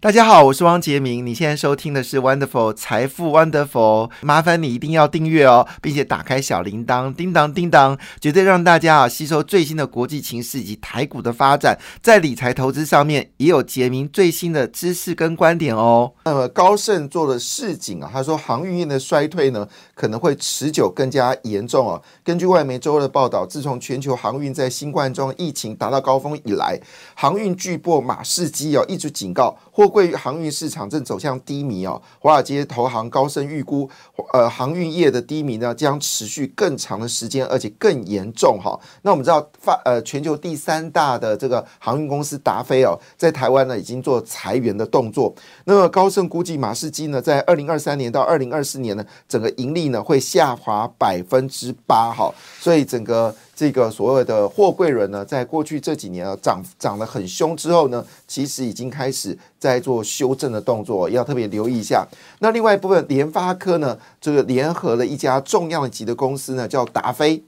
大家好，我是汪杰明。你现在收听的是 Wonderful 财富 Wonderful，麻烦你一定要订阅哦，并且打开小铃铛，叮当叮当，绝对让大家啊吸收最新的国际情势以及台股的发展，在理财投资上面也有杰明最新的知识跟观点哦。那么高盛做了市井啊，他说航运业的衰退呢可能会持久更加严重哦。根据外媒周二的报道，自从全球航运在新冠状疫情达到高峰以来，航运巨擘马士基哦一直警告或。贵航运市场正走向低迷哦，华尔街投行高盛预估，呃，航运业的低迷呢将持续更长的时间，而且更严重哈。那我们知道发呃全球第三大的这个航运公司达飞哦，在台湾呢已经做裁员的动作。那么高盛估计马士基呢，在二零二三年到二零二四年呢，整个盈利呢会下滑百分之八哈，所以整个。这个所谓的货柜轮呢，在过去这几年啊涨涨得很凶之后呢，其实已经开始在做修正的动作，要特别留意一下。那另外一部分，联发科呢，这个联合了一家重量级的公司呢，叫达飞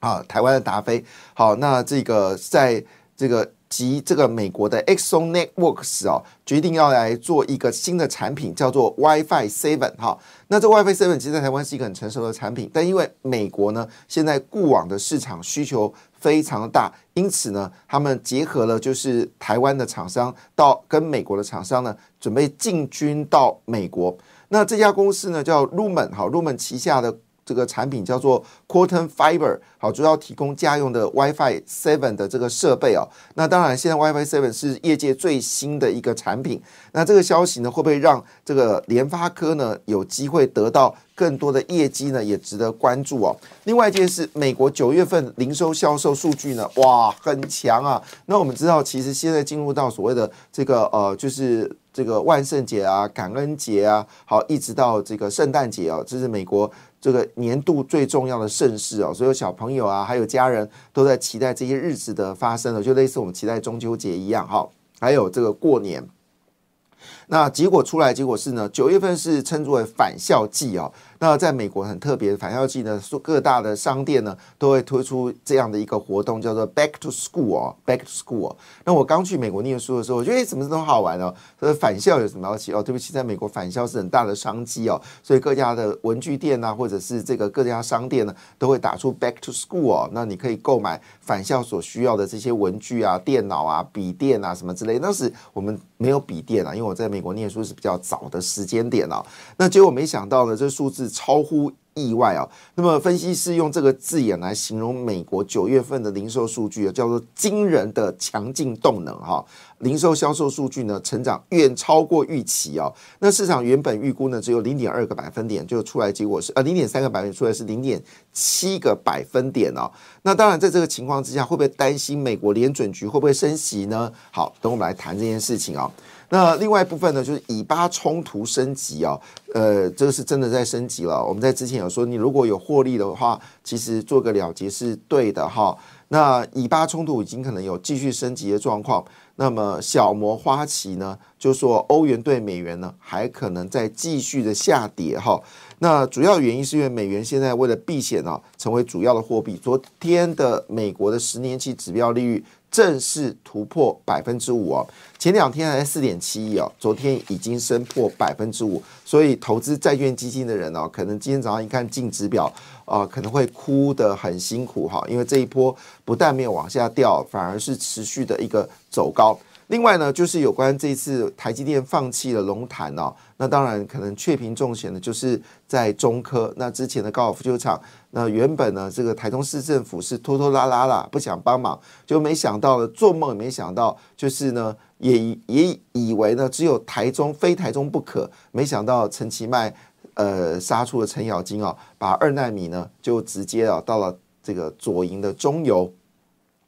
啊，台湾的达飞。好，那这个在这个。及这个美国的 Exxon Networks 啊，决定要来做一个新的产品，叫做 WiFi Seven 哈。那这 WiFi Seven 其实在台湾是一个很成熟的产品，但因为美国呢现在固网的市场需求非常的大，因此呢，他们结合了就是台湾的厂商到跟美国的厂商呢，准备进军到美国。那这家公司呢叫 Lumen 哈，Lumen 旗下的。这个产品叫做 Quantum Fiber，好，主要提供家用的 WiFi Seven 的这个设备哦。那当然，现在 WiFi Seven 是业界最新的一个产品。那这个消息呢，会不会让这个联发科呢有机会得到更多的业绩呢？也值得关注哦。另外一件事，美国九月份零售销售数据呢，哇，很强啊。那我们知道，其实现在进入到所谓的这个呃，就是这个万圣节啊、感恩节啊，好，一直到这个圣诞节啊，这是美国。这个年度最重要的盛事哦，所有小朋友啊，还有家人都在期待这些日子的发生了，就类似我们期待中秋节一样哈。还有这个过年，那结果出来，结果是呢，九月份是称之为返校季哦。那在美国很特别，返校季呢，各大的商店呢都会推出这样的一个活动，叫做 Back to School 哦，Back to School。那我刚去美国念书的时候，我觉得什么都好玩哦。说返校有什么要起哦？对不起，在美国返校是很大的商机哦，所以各家的文具店啊，或者是这个各家商店呢，都会打出 Back to School 哦。那你可以购买返校所需要的这些文具啊、电脑啊、笔电啊什么之类。当时我们没有笔电啊，因为我在美国念书是比较早的时间点哦。那结果没想到呢，这数字。超乎意外啊！那么分析师用这个字眼来形容美国九月份的零售数据啊，叫做惊人的强劲动能哈。零售销售数据呢，成长远超过预期哦。那市场原本预估呢，只有零点二个百分点，就出来结果是呃零点三个百分点，出来是零点七个百分点哦。那当然，在这个情况之下，会不会担心美国联准局会不会升息呢？好，等我们来谈这件事情啊。那另外一部分呢，就是以巴冲突升级啊，呃，这个是真的在升级了。我们在之前有说，你如果有获利的话，其实做个了结是对的哈。那以巴冲突已经可能有继续升级的状况，那么小摩花旗呢，就说欧元对美元呢还可能在继续的下跌哈。那主要原因是因为美元现在为了避险啊，成为主要的货币。昨天的美国的十年期指标利率。正式突破百分之五哦，前两天还四点七亿哦，昨天已经升破百分之五，所以投资债券基金的人呢，可能今天早上一看净值表啊，可能会哭得很辛苦哈，因为这一波不但没有往下掉，反而是持续的一个走高。另外呢，就是有关这次台积电放弃了龙潭哦，那当然可能确评重险的，就是在中科。那之前的高尔夫球场，那原本呢，这个台中市政府是拖拖拉拉啦，不想帮忙，就没想到呢，做梦也没想到，就是呢，也也以为呢，只有台中非台中不可，没想到陈其迈呃杀出了程咬金哦，把二纳米呢就直接啊到了这个左营的中游。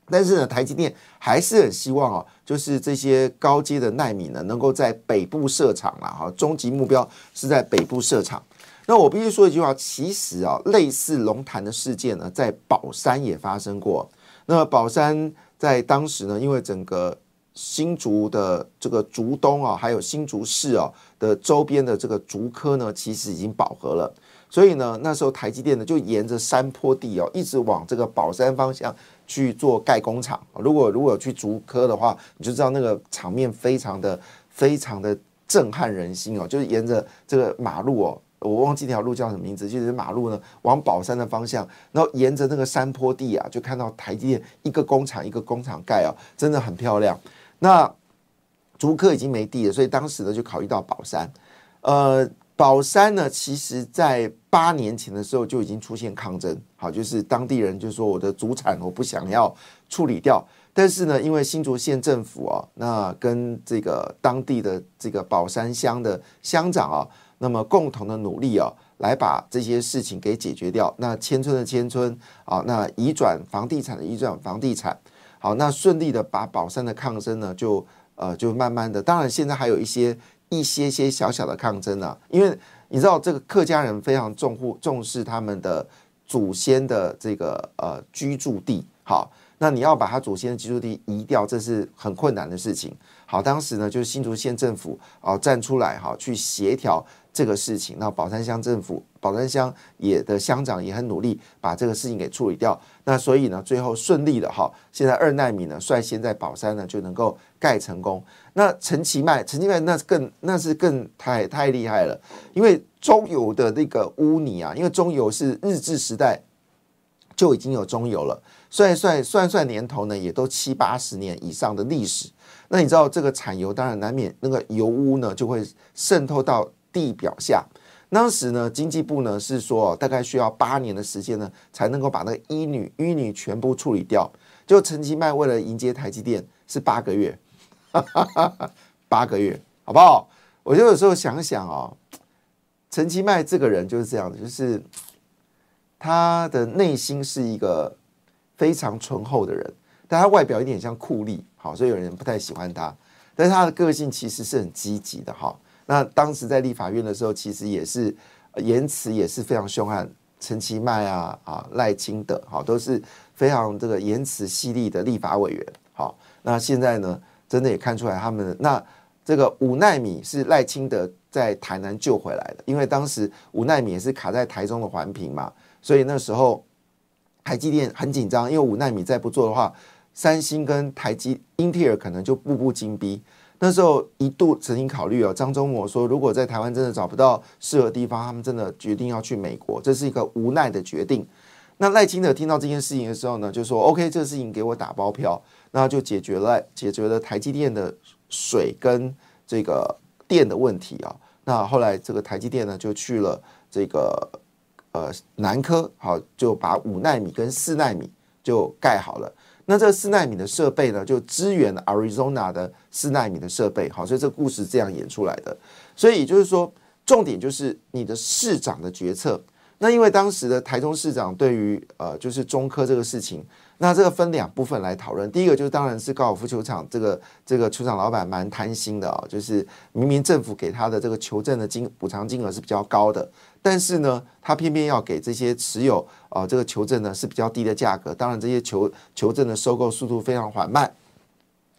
但是呢，台积电还是很希望哦，就是这些高阶的纳米呢，能够在北部设厂了哈。终极目标是在北部设厂。那我必须说一句话，其实啊，类似龙潭的事件呢，在宝山也发生过。那宝山在当时呢，因为整个新竹的这个竹东啊，还有新竹市啊的周边的这个竹科呢，其实已经饱和了。所以呢，那时候台积电呢就沿着山坡地哦，一直往这个宝山方向去做盖工厂。如果如果去竹科的话，你就知道那个场面非常的非常的震撼人心哦，就是沿着这个马路哦。我忘记那条路叫什么名字，就是马路呢往宝山的方向，然后沿着那个山坡地啊，就看到台积电一个工厂一个工厂盖哦，真的很漂亮。那竹科已经没地了，所以当时呢就考虑到宝山。呃，宝山呢，其实在八年前的时候就已经出现抗争，好，就是当地人就说我的祖产我不想要处理掉，但是呢，因为新竹县政府啊，那跟这个当地的这个宝山乡的乡长啊。那么共同的努力啊，来把这些事情给解决掉。那迁村的迁村啊，那移转房地产的移转房地产，好，那顺利的把宝山的抗争呢，就呃就慢慢的，当然现在还有一些一些些小小的抗争啊，因为你知道这个客家人非常重护重视他们的祖先的这个呃居住地，好，那你要把他祖先的居住地移掉，这是很困难的事情。好，当时呢就是新竹县政府啊站出来哈，去协调。这个事情，那宝山乡政府、宝山乡也的乡长也很努力把这个事情给处理掉。那所以呢，最后顺利的哈，现在二奈米呢率先在宝山呢就能够盖成功。那陈其迈，陈其迈那更那是更太太厉害了，因为中油的那个污泥啊，因为中油是日治时代就已经有中油了，算算算算年头呢，也都七八十年以上的历史。那你知道这个产油，当然难免那个油污呢就会渗透到。地表下，当时呢，经济部呢是说，大概需要八年的时间呢，才能够把那个淤泥淤泥全部处理掉。就陈其迈为了迎接台积电，是八个月，八个月，好不好？我就有时候想想哦，陈其迈这个人就是这样的，就是他的内心是一个非常醇厚的人，但他外表有点像酷吏，好，所以有人不太喜欢他。但是他的个性其实是很积极的，哈。那当时在立法院的时候，其实也是言辞也是非常凶悍，陈其迈啊啊赖清德，好都是非常这个言辞犀利的立法委员。好，那现在呢，真的也看出来他们那这个五纳米是赖清德在台南救回来的，因为当时五纳米也是卡在台中的环评嘛，所以那时候台积电很紧张，因为五纳米再不做的话，三星跟台积英特尔可能就步步紧逼。那时候一度曾经考虑哦，张忠谋说，如果在台湾真的找不到适合地方，他们真的决定要去美国，这是一个无奈的决定。那赖清德听到这件事情的时候呢，就说：“OK，这个事情给我打包票，那就解决了解决了台积电的水跟这个电的问题啊。”那后来这个台积电呢，就去了这个呃南科，好就把五纳米跟四纳米就盖好了。那这四纳米的设备呢，就支援了 Arizona 的四纳米的设备，好，所以这个故事这样演出来的。所以就是说，重点就是你的市长的决策。那因为当时的台中市长对于呃，就是中科这个事情。那这个分两部分来讨论。第一个就是，当然是高尔夫球场这个这个球场老板蛮贪心的啊，就是明明政府给他的这个球证的金补偿金额是比较高的，但是呢，他偏偏要给这些持有啊这个球证呢是比较低的价格。当然，这些球球证的收购速度非常缓慢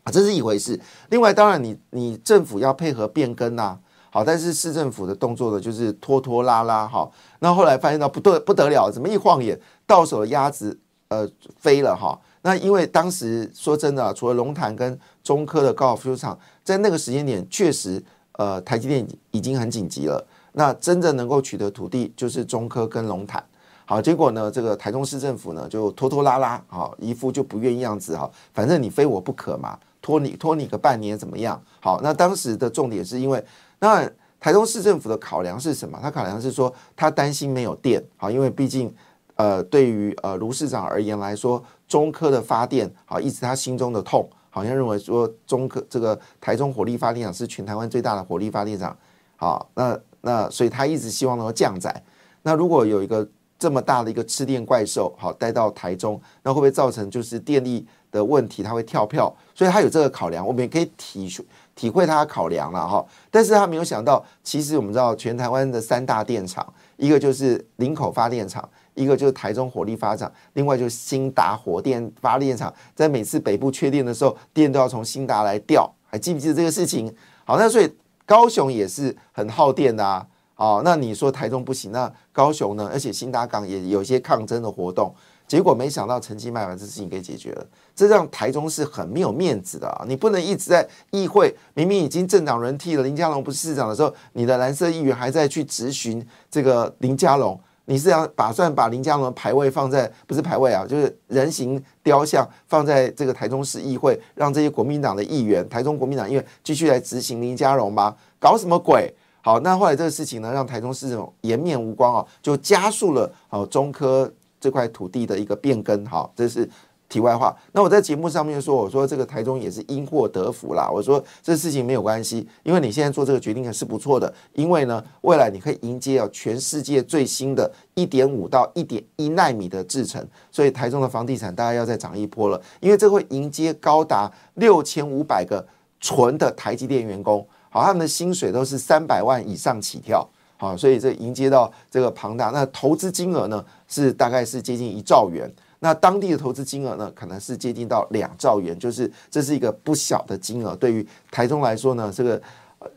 啊，这是一回事。另外，当然你你政府要配合变更呐，好，但是市政府的动作呢就是拖拖拉拉哈。那后来发现到不对不得了，怎么一晃眼到手的鸭子。呃，飞了哈。那因为当时说真的，除了龙潭跟中科的高尔夫球场，在那个时间点确实，呃，台积电已经很紧急了。那真正能够取得土地，就是中科跟龙潭。好，结果呢，这个台中市政府呢，就拖拖拉拉，好，一副就不愿意样子哈。反正你非我不可嘛，拖你拖你个半年怎么样？好，那当时的重点是因为，那台中市政府的考量是什么？他考量是说，他担心没有电，好，因为毕竟。呃，对于呃卢市长而言来说，中科的发电好，一直他心中的痛，好像认为说中科这个台中火力发电厂是全台湾最大的火力发电厂，好，那那所以他一直希望能够降载。那如果有一个这么大的一个吃电怪兽，好带到台中，那会不会造成就是电力的问题？它会跳票，所以他有这个考量，我们也可以体体会他的考量了哈。但是他没有想到，其实我们知道全台湾的三大电厂，一个就是林口发电厂。一个就是台中火力发展，另外就是新达火电发电厂，在每次北部缺电的时候，电都要从新达来调，还记不记得这个事情？好，那所以高雄也是很耗电的啊。哦，那你说台中不行，那高雄呢？而且新达港也有一些抗争的活动。结果没想到陈其迈把这事情给解决了，这让台中是很没有面子的啊！你不能一直在议会，明明已经政党轮替了，林佳龙不是市长的时候，你的蓝色议员还在去质询这个林佳龙，你是要打算把林佳龙的牌位放在不是牌位啊，就是人形雕像放在这个台中市议会，让这些国民党的议员、台中国民党议员继续来执行林佳龙吗？搞什么鬼？好，那后来这个事情呢，让台中市这种颜面无光啊，就加速了哦中科。这块土地的一个变更，哈，这是题外话。那我在节目上面说，我说这个台中也是因祸得福啦。我说这事情没有关系，因为你现在做这个决定是不错的，因为呢，未来你可以迎接啊全世界最新的一点五到一点一纳米的制程，所以台中的房地产大概要再涨一波了，因为这会迎接高达六千五百个纯的台积电员工，好，他们的薪水都是三百万以上起跳。好，所以这迎接到这个庞大，那投资金额呢是大概是接近一兆元，那当地的投资金额呢可能是接近到两兆元，就是这是一个不小的金额。对于台中来说呢，这个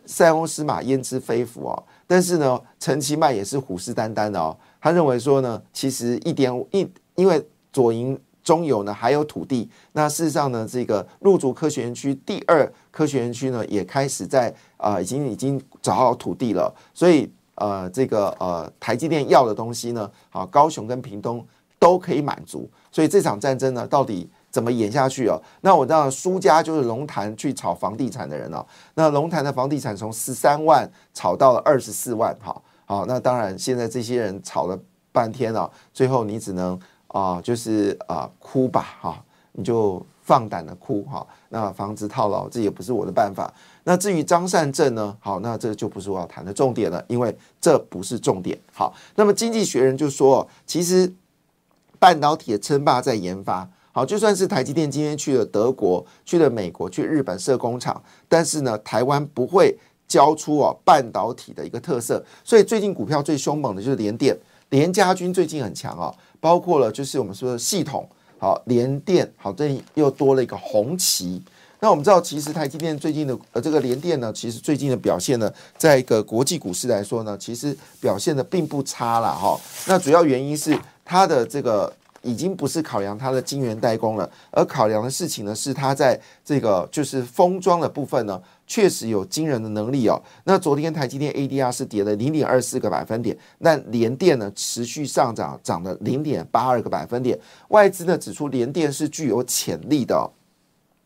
塞翁失马焉知非福啊。但是呢，陈其迈也是虎视眈眈的哦，他认为说呢，其实一点一，因为左营中有呢还有土地，那事实上呢，这个入主科学园区第二科学园区呢也开始在啊，已经已经找好土地了，所以。呃，这个呃，台积电要的东西呢，好，高雄跟屏东都可以满足，所以这场战争呢，到底怎么演下去哦？那我知道输家就是龙潭去炒房地产的人哦。那龙潭的房地产从十三万炒到了二十四万，好，好，那当然现在这些人炒了半天了，最后你只能啊，就是啊哭吧，哈，你就放胆的哭哈。那防止套牢，这也不是我的办法。那至于张善政呢？好，那这就不是我要谈的重点了，因为这不是重点。好，那么经济学人就说，其实半导体的称霸在研发。好，就算是台积电今天去了德国、去了美国、去日本设工厂，但是呢，台湾不会交出哦半导体的一个特色。所以最近股票最凶猛的就是联电、联家军最近很强哦，包括了就是我们说的系统，好联电，好这里又多了一个红旗。那我们知道，其实台积电最近的呃这个联电呢，其实最近的表现呢，在一个国际股市来说呢，其实表现的并不差了哈。那主要原因是它的这个已经不是考量它的晶圆代工了，而考量的事情呢，是它在这个就是封装的部分呢，确实有惊人的能力哦。那昨天台积电 ADR 是跌了零点二四个百分点，那联电呢持续上涨，涨了零点八二个百分点。外资呢指出联电是具有潜力的。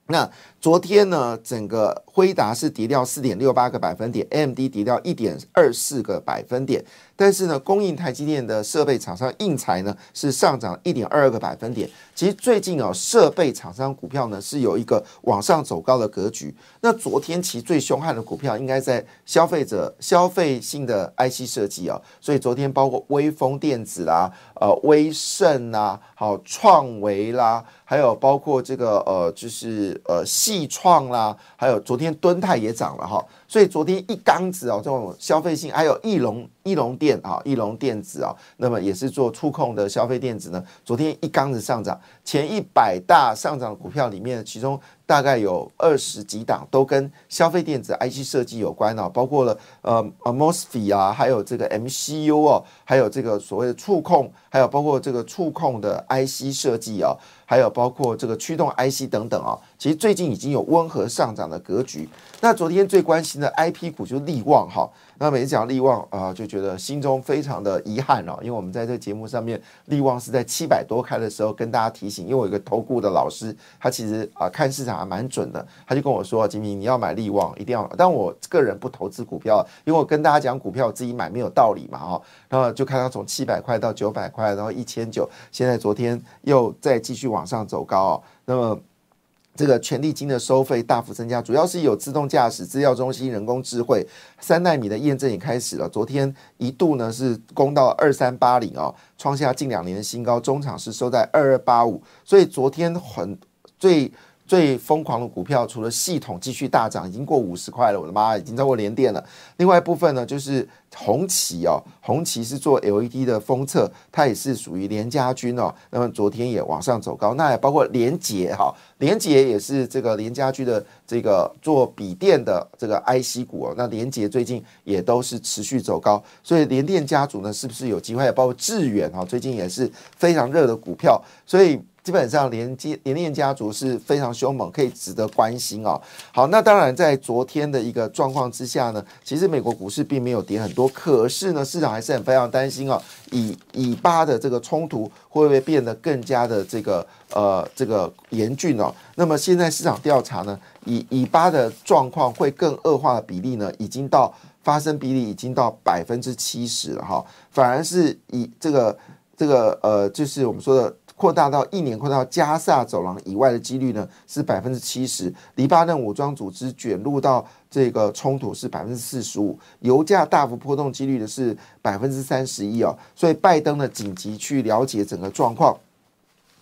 那昨天呢，整个辉达是跌掉四点六八个百分点，AMD 跌掉一点二四个百分点。但是呢，供应台积电的设备厂商硬材呢是上涨一点二二个百分点。其实最近啊，设备厂商股票呢是有一个往上走高的格局。那昨天其实最凶悍的股票应该在消费者消费性的 IC 设计啊，所以昨天包括微风电子啦、呃威盛啦、好创维啦，还有包括这个呃就是呃系力创啦，还有昨天敦泰也涨了哈。所以昨天一缸子哦，这种消费性还有翼龙翼龙电啊，翼龙电子啊，那么也是做触控的消费电子呢。昨天一缸子上涨，前一百大上涨的股票里面，其中大概有二十几档都跟消费电子 IC 设计有关啊，包括了呃 m o s f e 啊，还有这个 MCU 哦，还有这个所谓的触控，还有包括这个触控的 IC 设计啊。还有包括这个驱动 IC 等等啊，其实最近已经有温和上涨的格局。那昨天最关心的 IP 股就是利旺哈。那每次讲利旺啊，就觉得心中非常的遗憾哦，因为我们在这个节目上面，利旺是在七百多开的时候跟大家提醒，因为我有一个投顾的老师，他其实啊看市场还蛮准的，他就跟我说：“金明，你要买利旺，一定要。”但我个人不投资股票，因为我跟大家讲股票自己买没有道理嘛哈。然后就看他从七百块到九百块，然后一千九，现在昨天又再继续往上走高哦。那么。这个权利金的收费大幅增加，主要是有自动驾驶、资料中心、人工智慧、三纳米的验证也开始了。昨天一度呢是攻到二三八零哦，创下近两年的新高。中场是收在二二八五，所以昨天很最最疯狂的股票，除了系统继续大涨，已经过五十块了，我的妈，已经超过连电了。另外一部分呢，就是红旗哦，红旗是做 LED 的封测，它也是属于联家军哦。那么昨天也往上走高，那也包括联捷哈，联捷也是这个联家军的这个做笔电的这个 IC 股哦。那联捷最近也都是持续走高，所以联电家族呢，是不是有机会？包括致远哈，最近也是非常热的股票，所以。基本上连接联电家族是非常凶猛，可以值得关心哦。好，那当然在昨天的一个状况之下呢，其实美国股市并没有跌很多，可是呢，市场还是很非常担心哦，以以巴的这个冲突会不会变得更加的这个呃这个严峻哦？那么现在市场调查呢，以以巴的状况会更恶化的比例呢，已经到发生比例已经到百分之七十了哈，反而是以这个这个呃，就是我们说的。扩大到一年扩大到加萨走廊以外的几率呢是百分之七十，黎巴嫩武装组织卷入到这个冲突是百分之四十五，油价大幅波动几率呢是百分之三十一哦，所以拜登呢紧急去了解整个状况。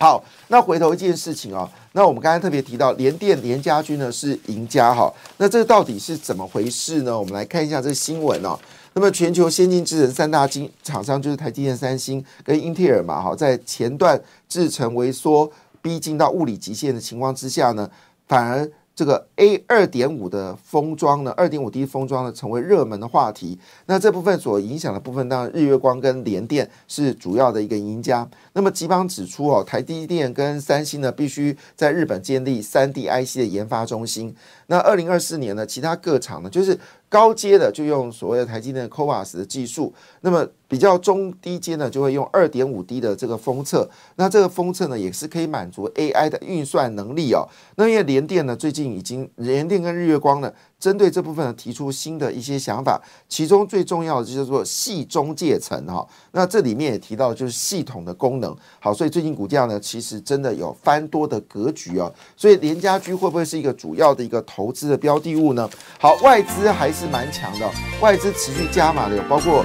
好，那回头一件事情哦，那我们刚才特别提到联电联家军呢是赢家哈，那这到底是怎么回事呢？我们来看一下这个新闻哦。那么，全球先进制程三大晶厂商就是台积电、三星跟英特尔嘛，哈，在前段制程萎缩逼近到物理极限的情况之下呢，反而。这个 A 二点五的封装呢，二点五 D 封装呢，成为热门的话题。那这部分所影响的部分，当然日月光跟联电是主要的一个赢家。那么吉邦指出哦，台积电跟三星呢，必须在日本建立三 D IC 的研发中心。那二零二四年呢，其他各厂呢，就是高阶的就用所谓的台积电 CoWAS 的技术，那么。比较中低阶呢，就会用二点五 D 的这个封测，那这个封测呢，也是可以满足 AI 的运算能力哦。那因为联电呢，最近已经联电跟日月光呢。针对这部分呢，提出新的一些想法，其中最重要的就叫做系中介层哈。那这里面也提到就是系统的功能。好，所以最近股价呢，其实真的有翻多的格局哦。所以联家居会不会是一个主要的一个投资的标的物呢？好，外资还是蛮强的，外资持续加码的有包括